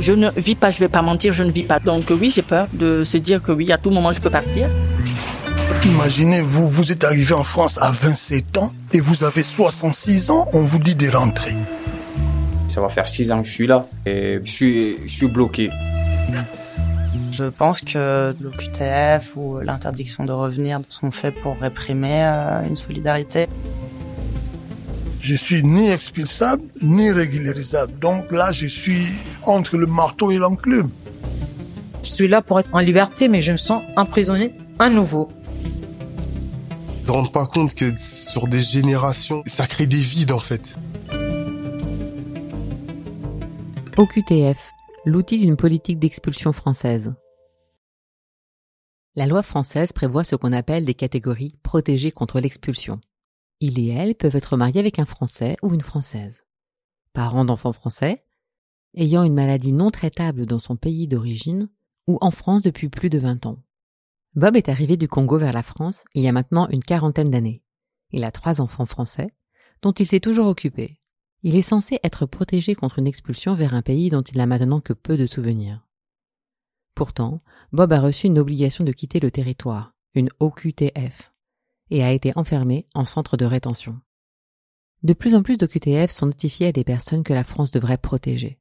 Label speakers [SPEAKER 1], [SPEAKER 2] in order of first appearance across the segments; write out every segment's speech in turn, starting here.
[SPEAKER 1] Je ne vis pas, je vais pas mentir, je ne vis pas. Donc oui, j'ai peur de se dire que oui, à tout moment, je peux partir.
[SPEAKER 2] Imaginez, vous, vous êtes arrivé en France à 27 ans et vous avez 66 ans, on vous dit de rentrer.
[SPEAKER 3] Ça va faire 6 ans que je suis là et je suis, je suis bloqué.
[SPEAKER 4] Je pense que l'OQTF ou l'interdiction de revenir sont faits pour réprimer euh, une solidarité.
[SPEAKER 2] Je suis ni expulsable, ni régularisable. Donc là, je suis entre le marteau et l'enclume.
[SPEAKER 5] Je suis là pour être en liberté, mais je me sens emprisonné à nouveau.
[SPEAKER 6] Ils se rendent pas compte que sur des générations, ça crée des vides en fait.
[SPEAKER 7] OQTF, l'outil d'une politique d'expulsion française. La loi française prévoit ce qu'on appelle des catégories protégées contre l'expulsion. Il et elle peuvent être mariés avec un Français ou une Française. Parents d'enfants français, ayant une maladie non traitable dans son pays d'origine ou en France depuis plus de 20 ans. Bob est arrivé du Congo vers la France il y a maintenant une quarantaine d'années. Il a trois enfants français, dont il s'est toujours occupé. Il est censé être protégé contre une expulsion vers un pays dont il n'a maintenant que peu de souvenirs. Pourtant, Bob a reçu une obligation de quitter le territoire, une OQTF, et a été enfermé en centre de rétention. De plus en plus d'OQTF sont notifiés à des personnes que la France devrait protéger.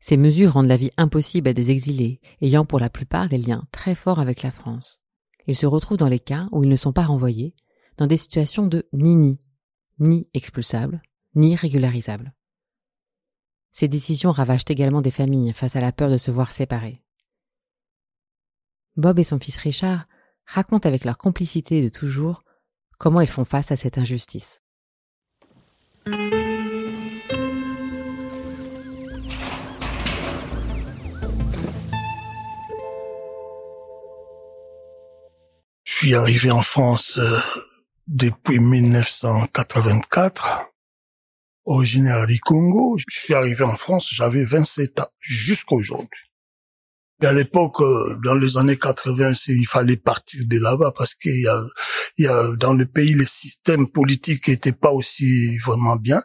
[SPEAKER 7] Ces mesures rendent la vie impossible à des exilés ayant pour la plupart des liens très forts avec la France. Ils se retrouvent dans les cas où ils ne sont pas renvoyés, dans des situations de ni-ni, ni expulsables, ni régularisables. Ces décisions ravagent également des familles face à la peur de se voir séparées. Bob et son fils Richard racontent avec leur complicité de toujours comment ils font face à cette injustice.
[SPEAKER 2] Je suis arrivé en France euh, depuis 1984, originaire du Congo. Je suis arrivé en France, j'avais 27 ans, jusqu'à aujourd'hui. Et à l'époque, euh, dans les années 80, il fallait partir de là-bas parce qu'il y a, il y a, dans le pays, le système politique n'était pas aussi vraiment bien.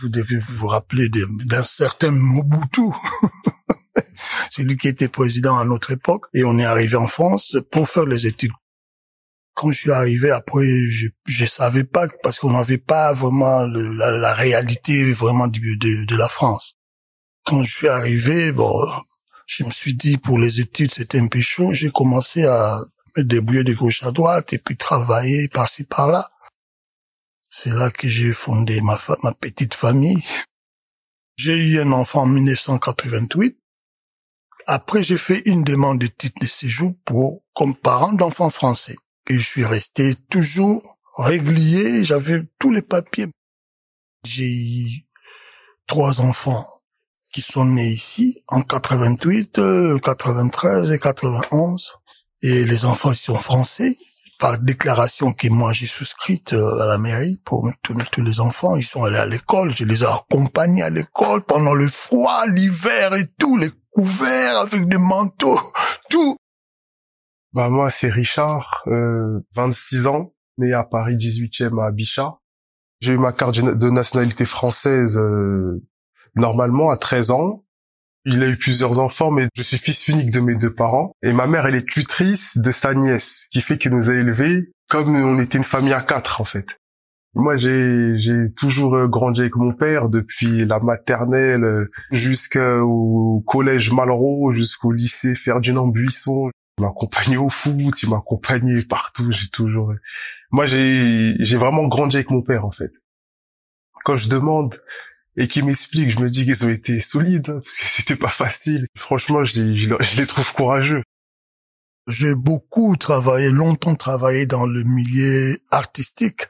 [SPEAKER 2] Vous devez vous rappeler d'un certain Mobutu. C'est lui qui était président à notre époque. Et on est arrivé en France pour faire les études. Quand je suis arrivé, après, je je savais pas parce qu'on n'avait pas vraiment la, la, réalité vraiment du, de, de la France. Quand je suis arrivé, bon, je me suis dit pour les études c'était un peu chaud. J'ai commencé à me débrouiller de gauche à droite et puis travailler par-ci par-là. C'est là que j'ai fondé ma, ma petite famille. J'ai eu un enfant en 1988. Après, j'ai fait une demande de titre de séjour pour, comme parent d'enfants français. Et je suis resté toujours régulier, j'avais tous les papiers. J'ai eu trois enfants qui sont nés ici en 88, 93 et 91. Et les enfants sont français. Par déclaration que moi j'ai souscrite euh, à la mairie pour tous les enfants, ils sont allés à l'école. Je les ai accompagnés à l'école pendant le froid, l'hiver et tout, les couverts avec des manteaux, tout.
[SPEAKER 6] Bah moi c'est Richard, euh, 26 ans, né à Paris 18e à Bichat. J'ai eu ma carte de nationalité française euh, normalement à 13 ans. Il a eu plusieurs enfants, mais je suis fils unique de mes deux parents. Et ma mère, elle est tutrice de sa nièce, qui fait qu'il nous a élevés comme on était une famille à quatre, en fait. Moi, j'ai toujours euh, grandi avec mon père depuis la maternelle euh, jusqu'au collège Malraux, jusqu'au lycée Ferdinand Buisson. Il m'a accompagné au foot, il m'a accompagné partout. J'ai toujours. Euh, moi, j'ai vraiment grandi avec mon père, en fait. Quand je demande et qui m'explique, je me dis qu'ils ont été solides, hein, parce que c'était pas facile. Franchement, je les, trouve courageux.
[SPEAKER 2] J'ai beaucoup travaillé, longtemps travaillé dans le milieu artistique.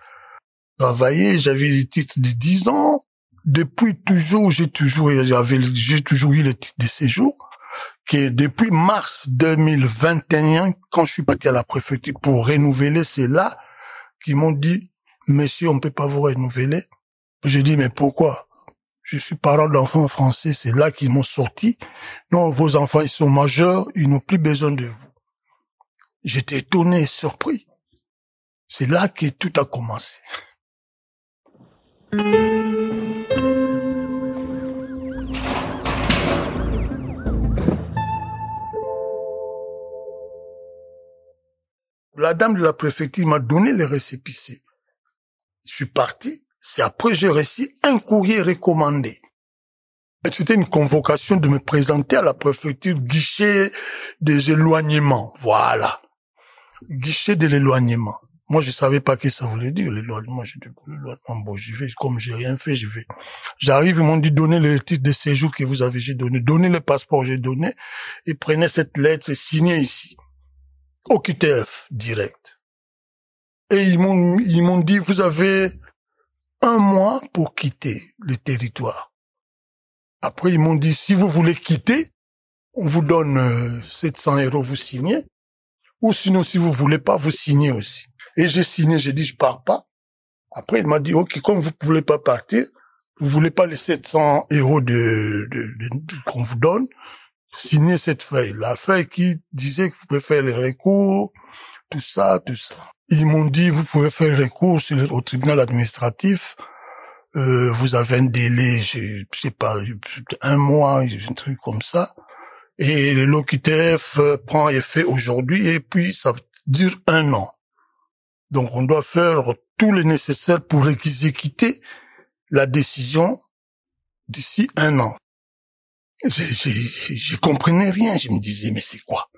[SPEAKER 2] Travaillé, j'avais le titre de 10 ans. Depuis toujours, j'ai toujours, j'avais, j'ai toujours eu le titre de séjour. Que depuis mars 2021, quand je suis parti à la préfecture pour renouveler, c'est là qu'ils m'ont dit, monsieur, on peut pas vous renouveler. J'ai dit, mais pourquoi? je suis parent d'enfants français, c'est là qu'ils m'ont sorti. Non, vos enfants, ils sont majeurs, ils n'ont plus besoin de vous. J'étais étonné et surpris. C'est là que tout a commencé. La dame de la préfecture m'a donné les récépissés. Je suis parti. C'est après j'ai reçu un courrier recommandé. C'était une convocation de me présenter à la préfecture guichet des éloignements. Voilà. Guichet de l'éloignement. Moi, je savais pas que ça voulait dire, l'éloignement. Je dis, l'éloignement, bon, j'y vais, comme j'ai rien fait, je vais. J'arrive, ils m'ont dit, donnez le titre de séjour que vous avez, j'ai donné. Donnez le passeport, j'ai donné. Et prenez cette lettre signée ici. Au QTF, direct. Et ils m'ont, ils m'ont dit, vous avez un mois pour quitter le territoire. Après, ils m'ont dit, si vous voulez quitter, on vous donne 700 euh, euros, vous signez. Ou sinon, si vous voulez pas, vous signez aussi. Et j'ai signé, j'ai dit, je pars pas. Après, il m'a dit, OK, comme vous ne voulez pas partir, vous voulez pas les 700 euros de, de, qu'on vous donne, signez cette feuille. La feuille qui disait que vous pouvez faire les recours, tout ça, tout ça. Ils m'ont dit, vous pouvez faire recours au tribunal administratif euh, vous avez un délai, je sais pas, un mois, un truc comme ça. Et l'OQTF euh, prend effet aujourd'hui et puis ça dure un an. Donc on doit faire tout le nécessaire pour exécuter la décision d'ici un an. Je, je, je comprenais rien, je me disais mais c'est quoi?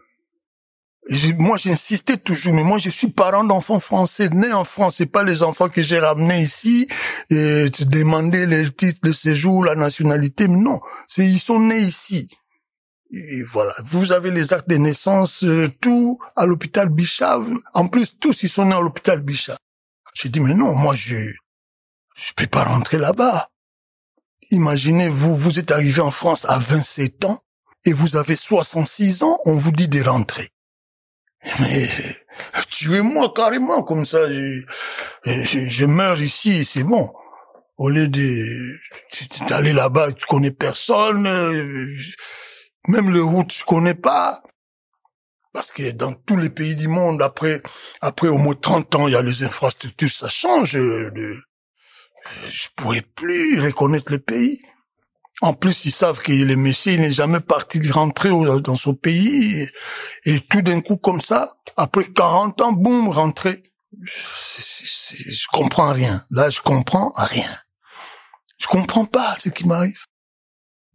[SPEAKER 2] Moi, j'insistais toujours, mais moi, je suis parent d'enfants français, nés en France. C'est pas les enfants que j'ai ramenés ici et demander le titre de séjour, la nationalité. Mais non, c'est ils sont nés ici. Et voilà. Vous avez les actes de naissance, euh, tout à l'hôpital Bichat. En plus, tous ils sont nés à l'hôpital Bichat. J'ai dit, mais non, moi, je, je peux pas rentrer là-bas. Imaginez, vous, vous êtes arrivé en France à 27 ans et vous avez 66 ans, on vous dit de rentrer. Mais tuez-moi carrément comme ça. Je, je, meurs ici, c'est bon. Au lieu de d'aller là-bas, tu connais personne. Même le route, je connais pas. Parce que dans tous les pays du monde, après, après au moins 30 ans, il y a les infrastructures, ça change. Je pourrais plus reconnaître le pays. En plus, ils savent que le il n'est jamais parti rentrer dans son pays. Et, tout d'un coup, comme ça, après 40 ans, boum, rentrer. Je, comprends rien. Là, je comprends rien. Je comprends pas ce qui m'arrive.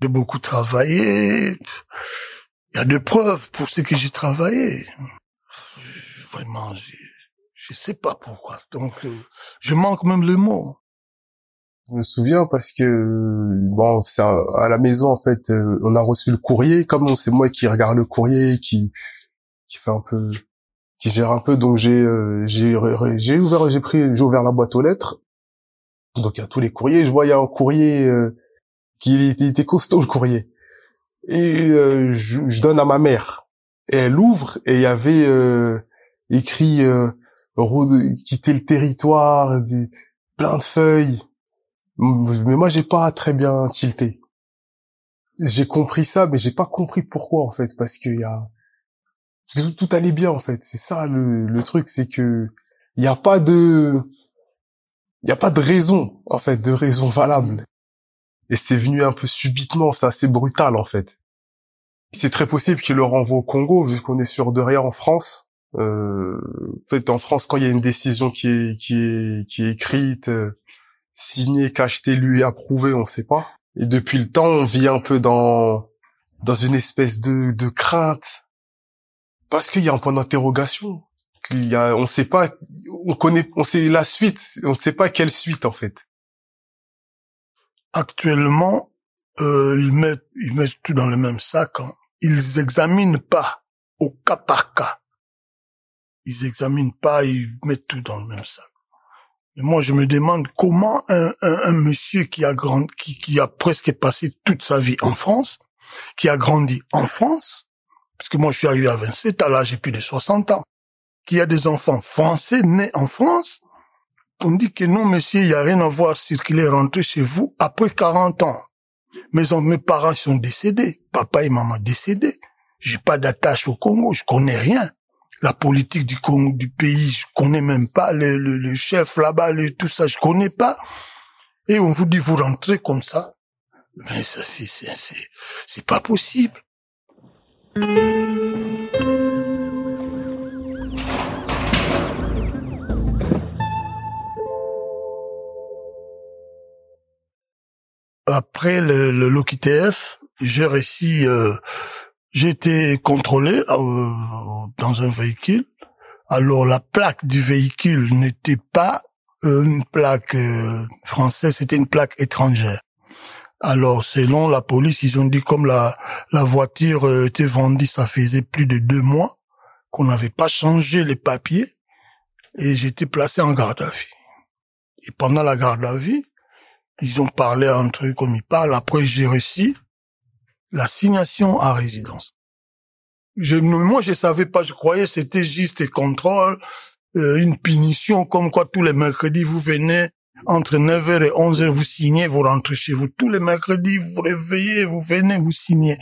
[SPEAKER 2] J'ai beaucoup travaillé. Il y a des preuves pour ce que j'ai travaillé. Vraiment, je, je sais pas pourquoi. Donc, euh, je manque même le mot.
[SPEAKER 6] Je me souviens parce que bon, c'est à, la maison en fait, euh, on a reçu le courrier. Comme c'est moi qui regarde le courrier, qui qui fait un peu, qui gère un peu, donc j'ai euh, j'ai j'ai ouvert, j'ai pris, j'ai ouvert la boîte aux lettres. Donc il y a tous les courriers. Je vois il y a un courrier euh, qui était, costaud le courrier. Et je, je, donne à ma mère. Et elle ouvre et il y avait écrit quitter le territoire, plein de feuilles mais moi, j'ai pas très bien tilté. J'ai compris ça, mais j'ai pas compris pourquoi en fait, parce qu'il y a tout, allait bien en fait. C'est ça le, truc, c'est que il y a pas de il y a pas de raison en fait, de raison valable. Et c'est venu un peu subitement, c'est assez brutal en fait. C'est très possible qu'il le renvoie au Congo vu qu'on est sur de rien en France. Euh, en fait, en France, quand il y a une décision qui est qui est qui est écrite, euh, signé, cacheté, lu et approuvé, on sait pas. Et depuis le temps, on vit un peu dans dans une espèce de, de crainte parce qu'il y a un point d'interrogation. Il y a, on sait pas, on connaît, on sait la suite, on sait pas quelle suite en fait.
[SPEAKER 2] Actuellement, euh, ils mettent ils mettent tout dans le même sac. Hein. Ils examinent pas au cas par cas. Ils examinent pas, ils mettent tout dans le même sac moi, je me demande comment un, monsieur qui a grand, qui, a presque passé toute sa vie en France, qui a grandi en France, parce que moi, je suis arrivé à 27, à l'âge plus de 60 ans, qui a des enfants français nés en France, on dit que non, monsieur, il n'y a rien à voir circuler, rentrer chez vous après 40 ans. Mes, mes parents sont décédés, papa et maman décédés. J'ai pas d'attache au Congo, je connais rien la politique du, du pays, je connais même pas le, le, chef là-bas, tout ça, je connais pas. Et on vous dit, vous rentrez comme ça. Mais ça, c'est, c'est, c'est pas possible. Après le, le l'OQTF, j'ai réussi euh, j'ai été contrôlé euh, dans un véhicule. Alors la plaque du véhicule n'était pas euh, une plaque euh, française, c'était une plaque étrangère. Alors selon la police, ils ont dit comme la la voiture était vendue, ça faisait plus de deux mois qu'on n'avait pas changé les papiers et j'étais placé en garde à vue. Et pendant la garde à vue, ils ont parlé un truc comme ils parlent. Après, j'ai reçu l'assignation à résidence. Je, moi, je savais pas, je croyais c'était juste un contrôle, euh, une punition, comme quoi tous les mercredis, vous venez entre 9h et 11h, vous signez, vous rentrez chez vous. Tous les mercredis, vous réveillez, vous venez, vous signez.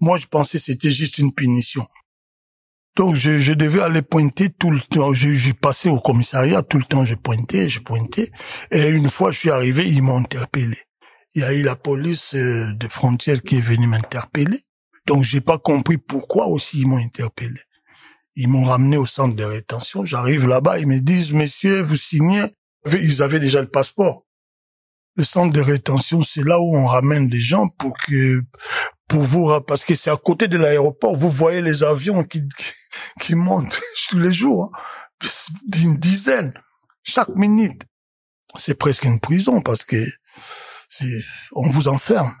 [SPEAKER 2] Moi, je pensais c'était juste une punition. Donc, je, je devais aller pointer tout le temps. J'ai j'ai passé au commissariat, tout le temps, je pointais, je pointais. Et une fois, je suis arrivé, ils m'ont interpellé. Il y a eu la police euh, de frontières qui est venue m'interpeller. Donc, j'ai pas compris pourquoi aussi ils m'ont interpellé. Ils m'ont ramené au centre de rétention. J'arrive là-bas, ils me disent, messieurs, vous signez. Ils avaient déjà le passeport. Le centre de rétention, c'est là où on ramène des gens pour que, pour vous, parce que c'est à côté de l'aéroport. Vous voyez les avions qui, qui montent tous les jours, hein. d'une dizaine, chaque minute. C'est presque une prison parce que on vous enferme.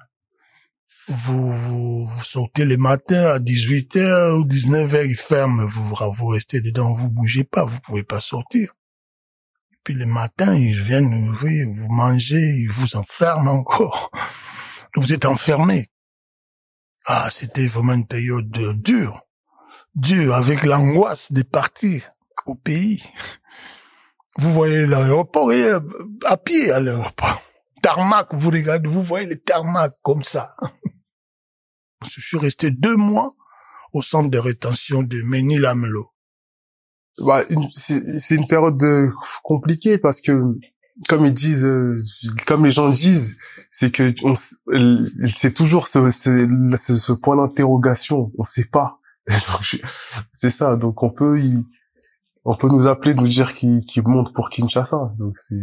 [SPEAKER 2] Vous, vous, sortez le matin à 18h ou 19h, ils ferment, vous, vous restez dedans, vous bougez pas, vous pouvez pas sortir. Puis le matin, ils viennent ouvrir, vous mangez, ils vous enferment encore. Vous êtes enfermé. Ah, c'était vraiment une période euh, dure. Dure, avec l'angoisse de partir au pays. Vous voyez l'aéroport et à pied à l'aéroport. Tarmac, vous regardez, vous voyez les tarmacs comme ça. Je suis resté deux mois au centre de rétention de Ménil-Amelot.
[SPEAKER 6] Bah, c'est une période de- compliquée parce que, comme ils disent, euh, comme les gens disent, c'est que euh, c'est toujours ce, ce, ce- point d'interrogation. On sait pas. C'est ça. Donc on peut on peut nous appeler, nous dire qu'ils qu'ils montent pour Kinshasa. Donc c'est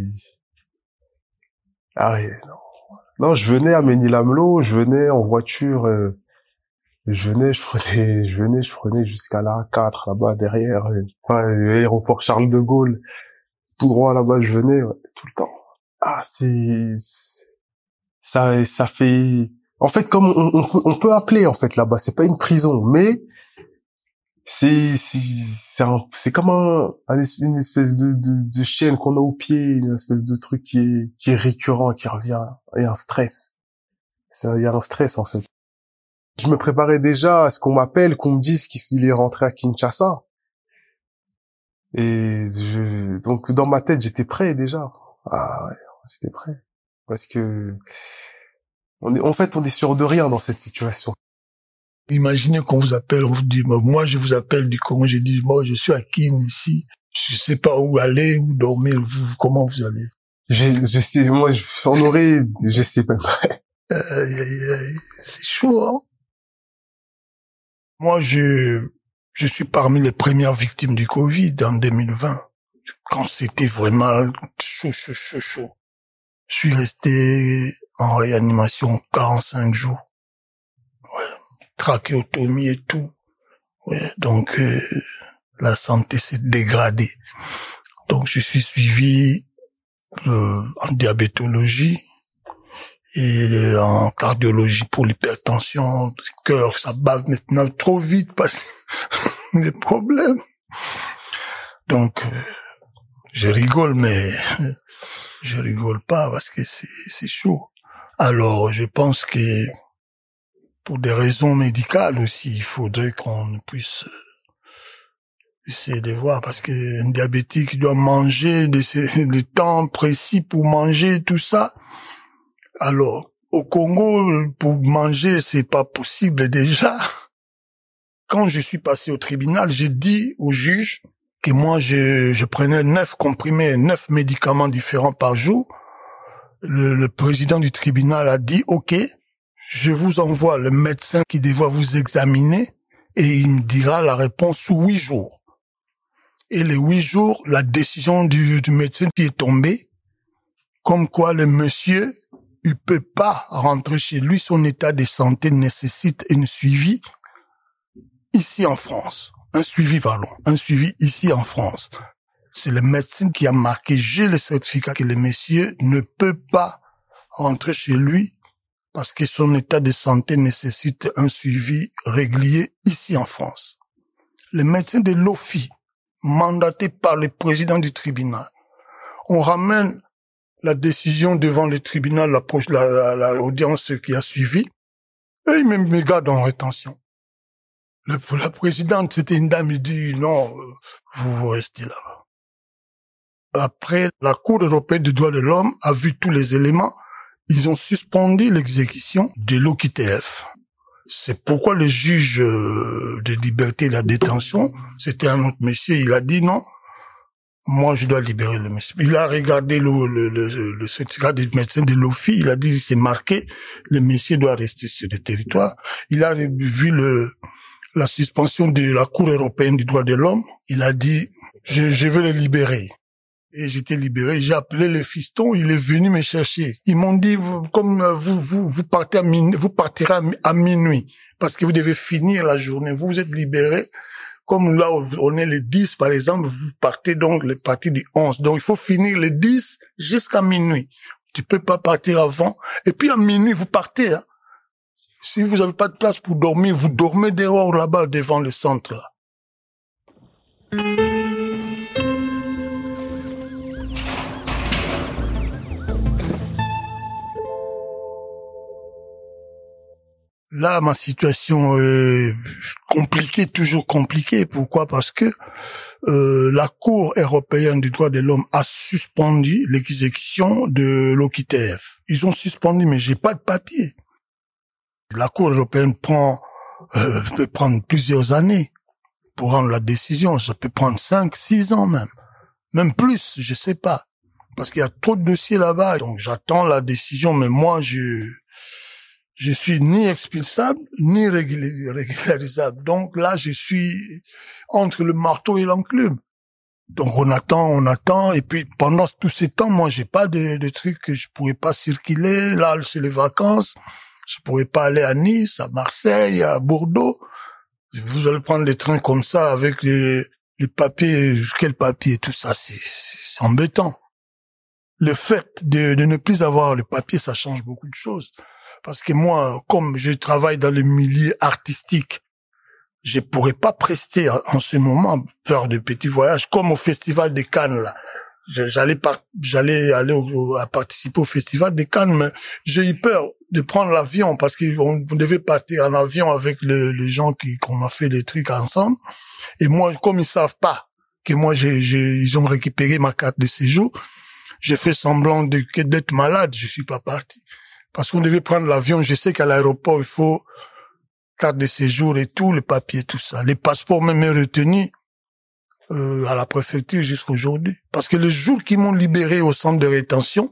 [SPEAKER 6] ah ouais, non. Non, je venais à Ménil-Amelot, je venais en voiture. euh, je venais, je prenais, je venais, je prenais jusqu'à la 4 là-bas derrière, euh, l'aéroport Charles de Gaulle, tout droit là-bas, je venais tout le temps. Ah, c'est ça, ça fait. En fait, comme on, on peut appeler en fait là-bas, c'est pas une prison, mais c'est c'est c'est comme un, une espèce de, de, de chaîne qu'on a au pied, une espèce de truc qui est qui est récurrent, qui revient, et un stress. Il y a un stress en fait. Je me préparais déjà à ce qu'on m'appelle, qu'on me dise qu'il est rentré à Kinshasa. Et je, donc dans ma tête, j'étais prêt déjà. Ah ouais, j'étais prêt. Parce que on est, en fait, on est sûr de rien dans cette situation.
[SPEAKER 2] Imaginez qu'on vous appelle, on vous dit, moi je vous appelle du Congo, je dis, moi je suis à Kin ici, je sais pas où aller, où dormir, vous, comment vous allez?
[SPEAKER 6] Je, je sais, moi, je, on aurait, je sais pas.
[SPEAKER 2] C'est chaud, hein? Moi, je, je suis parmi les premières victimes du Covid en 2020, quand c'était vraiment chaud, chaud, chaud, chaud. Je suis resté en réanimation 45 jours. Ouais, trachéotomie et tout. Ouais, donc euh, la santé s'est dégradée. Donc je suis suivi euh, en diabétologie et en cardiologie pour l'hypertension, cœur, ça bat maintenant trop vite parce que les problèmes. Donc, euh, je rigole, mais je rigole pas parce que c'est, c'est chaud. Alors, je pense que pour des raisons médicales aussi, il faudrait qu'on puisse essayer de voir parce qu'un diabétique doit manger des temps précis pour manger tout ça. Alors, au Congo, pour manger, c'est pas possible déjà. Quand je suis passé au tribunal, j'ai dit au juge que moi, je, je prenais neuf comprimés, neuf médicaments différents par jour. Le, le président du tribunal a dit, OK, je vous envoie le médecin qui devra vous examiner et il me dira la réponse sous huit jours. Et les huit jours, la décision du, médecin qui est tombée, comme quoi le monsieur il peut pas rentrer chez lui. Son état de santé nécessite une suivi ici en France. Un suivi, pardon. Un suivi ici en France. C'est le médecin qui a marqué, j'ai le certificat que le monsieur ne peut pas rentrer chez lui parce que son état de santé nécessite un suivi régulier ici en France. Le médecin de l'OFI, mandaté par le président du tribunal, on ramène la décision devant le tribunal, l'audience qui a suivi, et il me garde en rétention. La présidente, c'était une dame, il dit non, vous, vous restez là. Après, la Cour européenne des droits de l'homme a vu tous les éléments. Ils ont suspendu l'exécution de l'OQTF. C'est pourquoi le juge euh, de liberté de la détention, c'était un autre monsieur, il a dit non, moi je dois libérer le monsieur. Il a regardé le, le, le, le certificat des médecins de l'OFI, il a dit c'est marqué, le monsieur doit rester sur le territoire. Il a vu le, la suspension de la Cour européenne des droits de l'homme, il a dit je, je veux le libérer et j'étais libéré. J'ai appelé le fiston, il est venu me chercher. Ils m'ont dit, comme euh, vous, vous, vous partez à minuit, vous partirez à minuit parce que vous devez finir la journée. Vous, vous êtes libéré. Comme là, on est le 10, par exemple, vous partez donc le parti du 11. Donc, il faut finir le 10 jusqu'à minuit. Tu peux pas partir avant. Et puis, à minuit, vous partez. Hein. Si vous avez pas de place pour dormir, vous dormez dehors là-bas devant le centre. Là, ma situation est compliquée, toujours compliquée. Pourquoi? Parce que euh, la Cour européenne des droits de l'homme a suspendu l'exécution de l'OQTF. Ils ont suspendu, mais j'ai pas de papier. La Cour européenne prend euh, peut prendre plusieurs années pour rendre la décision. Ça peut prendre cinq, six ans même, même plus, je sais pas, parce qu'il y a trop de dossiers là-bas. Donc j'attends la décision, mais moi je je suis ni expulsable ni régularisable. Donc là, je suis entre le marteau et l'enclume. Donc on attend, on attend, et puis pendant tous ces temps, moi j'ai pas de, trucs que je pourrais pas circuler. Là, c'est les vacances, je pourrais pas aller à Nice, à Marseille, à Bordeaux. Vous allez prendre des trains comme ça avec les, les papiers, quel papier, tout ça, c'est embêtant. Le fait de, de ne plus avoir le papier, ça change beaucoup de choses. Parce que moi, comme je travaille dans le milieu artistique, je pourrais pas prester en ce moment faire de petits voyages comme au festival de Cannes là. J'allais j'allais aller participer au festival de Cannes, mais j'ai eu peur de prendre l'avion parce qu'on devait partir en avion avec les gens qui qu'on a fait des trucs ensemble. Et moi, comme ils savent pas que moi j'ai, ils ont récupéré ma carte de séjour, j'ai fait semblant de d'être malade. Je suis pas parti parce qu'on devait prendre l'avion. Je sais qu'à l'aéroport, il faut carte de séjour et tout, le papier, tout ça. Les passeports même retenus euh, à la préfecture jusqu'à aujourd'hui. Parce que le jour qu'ils m'ont libéré au centre de rétention,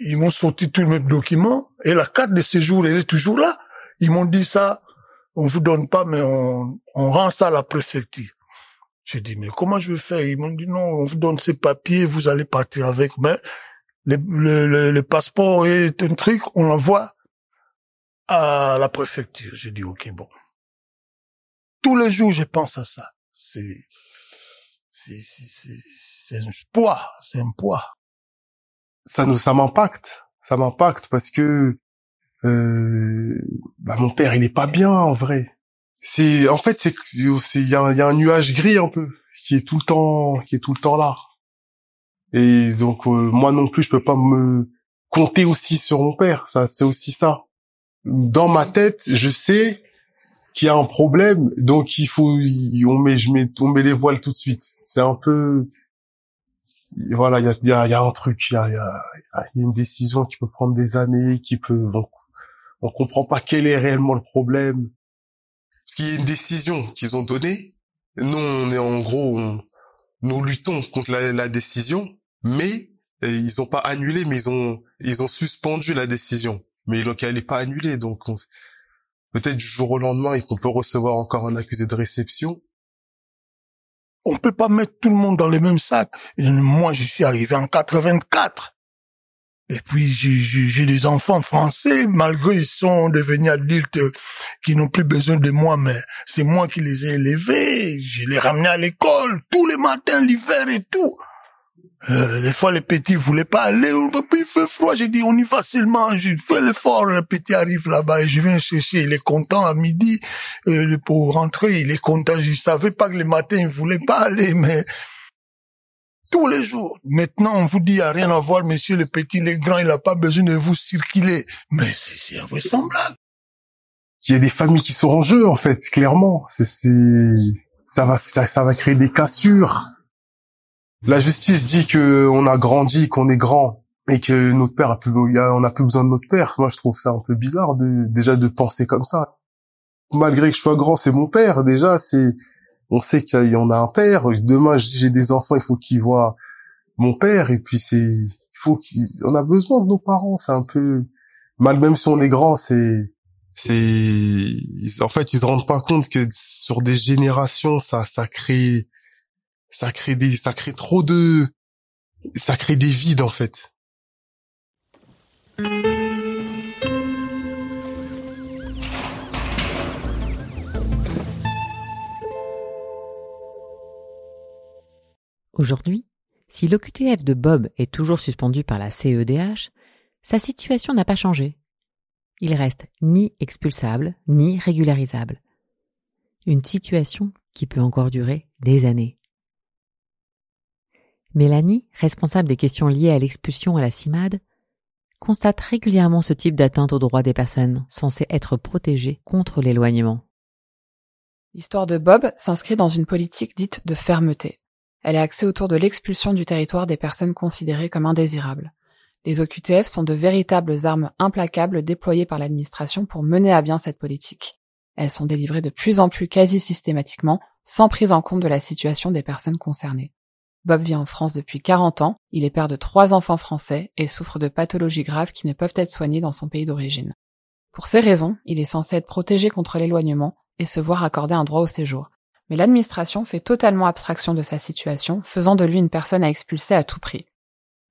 [SPEAKER 2] ils m'ont sorti tous mes documents et la carte de séjour, elle est toujours là. Ils m'ont dit ça, on vous donne pas, mais on, on rend ça à la préfecture. J'ai dit, mais comment je vais faire? Ils m'ont dit, non, on vous donne ces papiers, vous allez partir avec. Mais le, le, le, passeport est un truc, on l'envoie à la préfecture. J'ai dit, ok, bon. Tous les jours, je pense à ça. C'est, c'est, c'est, un poids, c'est un poids.
[SPEAKER 6] Ça nous, ça m'impacte, ça m'impacte parce que euh, bah mon père, il est pas bien en vrai. C'est, en fait, c'est, il y a, y a un nuage gris un peu qui est tout le temps, qui est tout le temps là. Et donc euh, moi non plus, je peux pas me compter aussi sur mon père. Ça, c'est aussi ça. Dans ma tête, je sais qu'il y a un problème, donc il faut, on met, je mets, on met les voiles tout de suite. C'est un peu, voilà, il y a, y, y a, un truc, il y a, y a, une décision qui peut prendre des années, qui peut, on, on comprend pas quel est réellement le problème. Parce qu'il y a une décision qu'ils ont donnée. Nous, on est en gros, nous luttons contre la décision, mais ils ont pas annulé, mais ils ont ils ont suspendu la décision. Mais donc elle est pas annulée, donc peut-être du jour au lendemain, on peut recevoir encore un accusé de réception.
[SPEAKER 2] On peut pas mettre tout le monde dans le même sac. Moi, je suis arrivé en 84. Et puis j'ai des enfants français, malgré ils sont devenus adultes, qui n'ont plus besoin de moi, mais c'est moi qui les ai élevés. Je les ramenais à l'école tous les matins, l'hiver et tout. Euh, des fois, les petits voulaient pas aller. Il fait froid. J'ai dit, on y va seulement. Je fais l'effort. Le petit arrive là-bas et je viens chercher. Il est content à midi. Euh, pour rentrer, il est content. Je savais pas que le matin, il voulait pas aller, mais tous les jours. Maintenant, on vous dit, il n'y a rien à voir, monsieur le petit, le grand, il n'a pas besoin de vous circuler. Mais c'est invraisemblable.
[SPEAKER 6] Il y a des familles qui sont en jeu, en fait, clairement. C'est, ça va, ça, ça va créer des cassures. La justice dit que on a grandi, qu'on est grand, et que notre père a plus, on a plus besoin de notre père. Moi, je trouve ça un peu bizarre de, déjà de penser comme ça. Malgré que je sois grand, c'est mon père. Déjà, c'est, on sait qu'il y en a un père. Demain, j'ai des enfants, il faut qu'ils voient mon père. Et puis c'est, il faut qu'on a besoin de nos parents. C'est un peu mal, même si on est grand, c'est, c'est, en fait, ils se rendent pas compte que sur des générations, ça, ça crée, ça crée des, ça crée trop de, ça crée des vides en fait.
[SPEAKER 7] Aujourd'hui, si l'OQTF de Bob est toujours suspendu par la CEDH, sa situation n'a pas changé. Il reste ni expulsable, ni régularisable. Une situation qui peut encore durer des années. Mélanie, responsable des questions liées à l'expulsion à la CIMAD, constate régulièrement ce type d'atteinte aux droits des personnes censées être protégées contre l'éloignement.
[SPEAKER 4] L'histoire de Bob s'inscrit dans une politique dite de fermeté. Elle est axée autour de l'expulsion du territoire des personnes considérées comme indésirables. Les OQTF sont de véritables armes implacables déployées par l'administration pour mener à bien cette politique. Elles sont délivrées de plus en plus quasi systématiquement, sans prise en compte de la situation des personnes concernées. Bob vit en France depuis 40 ans, il est père de trois enfants français et souffre de pathologies graves qui ne peuvent être soignées dans son pays d'origine. Pour ces raisons, il est censé être protégé contre l'éloignement et se voir accorder un droit au séjour, mais l'administration fait totalement abstraction de sa situation, faisant de lui une personne à expulser à tout prix.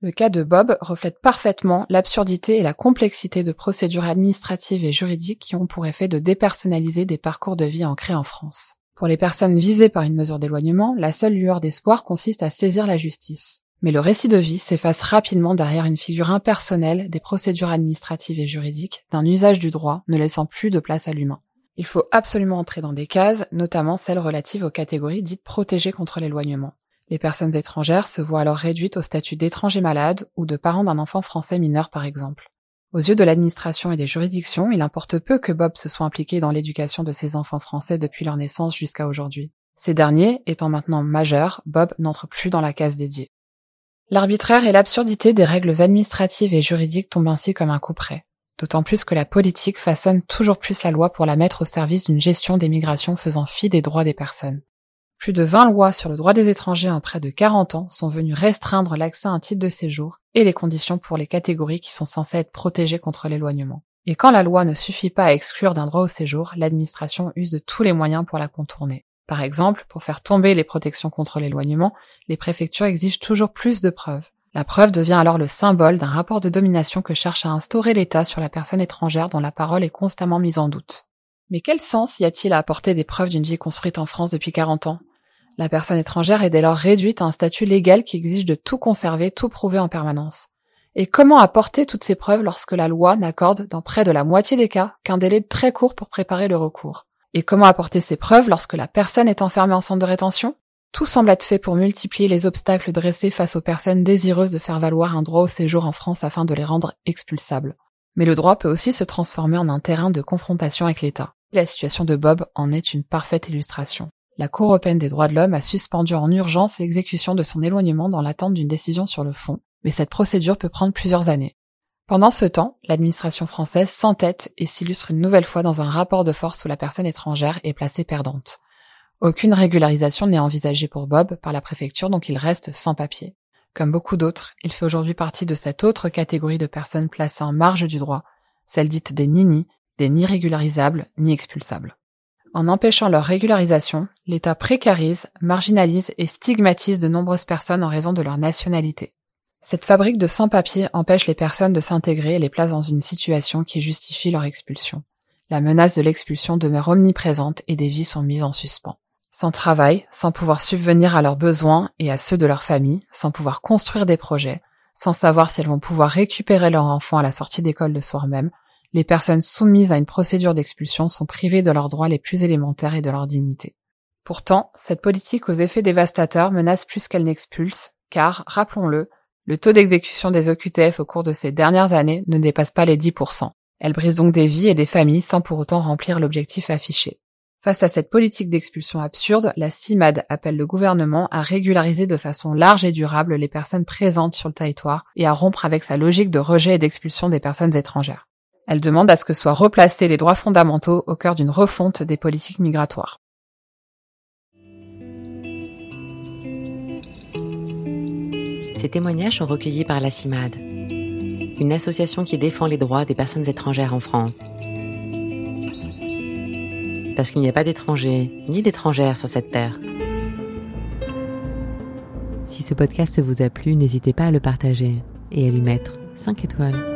[SPEAKER 4] Le cas de Bob reflète parfaitement l'absurdité et la complexité de procédures administratives et juridiques qui ont pour effet de dépersonnaliser des parcours de vie ancrés en France. Pour les personnes visées par une mesure d'éloignement, la seule lueur d'espoir consiste à saisir la justice. Mais le récit de vie s'efface rapidement derrière une figure impersonnelle des procédures administratives et juridiques, d'un usage du droit ne laissant plus de place à l'humain. Il faut absolument entrer dans des cases, notamment celles relatives aux catégories dites protégées contre l'éloignement. Les personnes étrangères se voient alors réduites au statut d'étrangers malades ou de parents d'un enfant français mineur par exemple. Aux yeux de l'administration et des juridictions, il importe peu que Bob se soit impliqué dans l'éducation de ses enfants français depuis leur naissance jusqu'à aujourd'hui. Ces derniers étant maintenant majeurs, Bob n'entre plus dans la case dédiée. L'arbitraire et l'absurdité des règles administratives et juridiques tombent ainsi comme un coup près d'autant plus que la politique façonne toujours plus la loi pour la mettre au service d'une gestion des migrations faisant fi des droits des personnes. Plus de 20 lois sur le droit des étrangers en près de 40 ans sont venues restreindre l'accès à un titre de séjour et les conditions pour les catégories qui sont censées être protégées contre l'éloignement. Et quand la loi ne suffit pas à exclure d'un droit au séjour, l'administration use de tous les moyens pour la contourner. Par exemple, pour faire tomber les protections contre l'éloignement, les préfectures exigent toujours plus de preuves. La preuve devient alors le symbole d'un rapport de domination que cherche à instaurer l'État sur la personne étrangère dont la parole est constamment mise en doute. Mais quel sens y a-t-il à apporter des preuves d'une vie construite en France depuis 40 ans? La personne étrangère est dès lors réduite à un statut légal qui exige de tout conserver, tout prouver en permanence. Et comment apporter toutes ces preuves lorsque la loi n'accorde, dans près de la moitié des cas, qu'un délai très court pour préparer le recours? Et comment apporter ces preuves lorsque la personne est enfermée en centre de rétention? Tout semble être fait pour multiplier les obstacles dressés face aux personnes désireuses de faire valoir un droit au séjour en France afin de les rendre expulsables. Mais le droit peut aussi se transformer en un terrain de confrontation avec l'État. La situation de Bob en est une parfaite illustration. La Cour européenne des droits de l'homme a suspendu en urgence l'exécution de son éloignement dans l'attente d'une décision sur le fond, mais cette procédure peut prendre plusieurs années. Pendant ce temps, l'administration française s'entête et s'illustre une nouvelle fois dans un rapport de force où la personne étrangère est placée perdante. Aucune régularisation n'est envisagée pour Bob par la préfecture, donc il reste sans papier. Comme beaucoup d'autres, il fait aujourd'hui partie de cette autre catégorie de personnes placées en marge du droit, celle dite des nini, des ni régularisables ni expulsables. En empêchant leur régularisation, l'État précarise, marginalise et stigmatise de nombreuses personnes en raison de leur nationalité. Cette fabrique de sans-papiers empêche les personnes de s'intégrer et les place dans une situation qui justifie leur expulsion. La menace de l'expulsion demeure omniprésente et des vies sont mises en suspens. Sans travail, sans pouvoir subvenir à leurs besoins et à ceux de leur famille, sans pouvoir construire des projets, sans savoir si elles vont pouvoir récupérer leur enfant à la sortie d'école le soir même, les personnes soumises à une procédure d'expulsion sont privées de leurs droits les plus élémentaires et de leur dignité. Pourtant, cette politique aux effets dévastateurs menace plus qu'elle n'expulse, car, rappelons-le, le taux d'exécution des OQTF au cours de ces dernières années ne dépasse pas les 10%. Elle brise donc des vies et des familles sans pour autant remplir l'objectif affiché. Face à cette politique d'expulsion absurde, la CIMAD appelle le gouvernement à régulariser de façon large et durable les personnes présentes sur le territoire et à rompre avec sa logique de rejet et d'expulsion des personnes étrangères. Elle demande à ce que soient replacés les droits fondamentaux au cœur d'une refonte des politiques migratoires.
[SPEAKER 7] Ces témoignages sont recueillis par la CIMAD, une association qui défend les droits des personnes étrangères en France parce qu'il n'y a pas d'étrangers ni d'étrangères sur cette terre. Si ce podcast vous a plu, n'hésitez pas à le partager et à lui mettre 5 étoiles.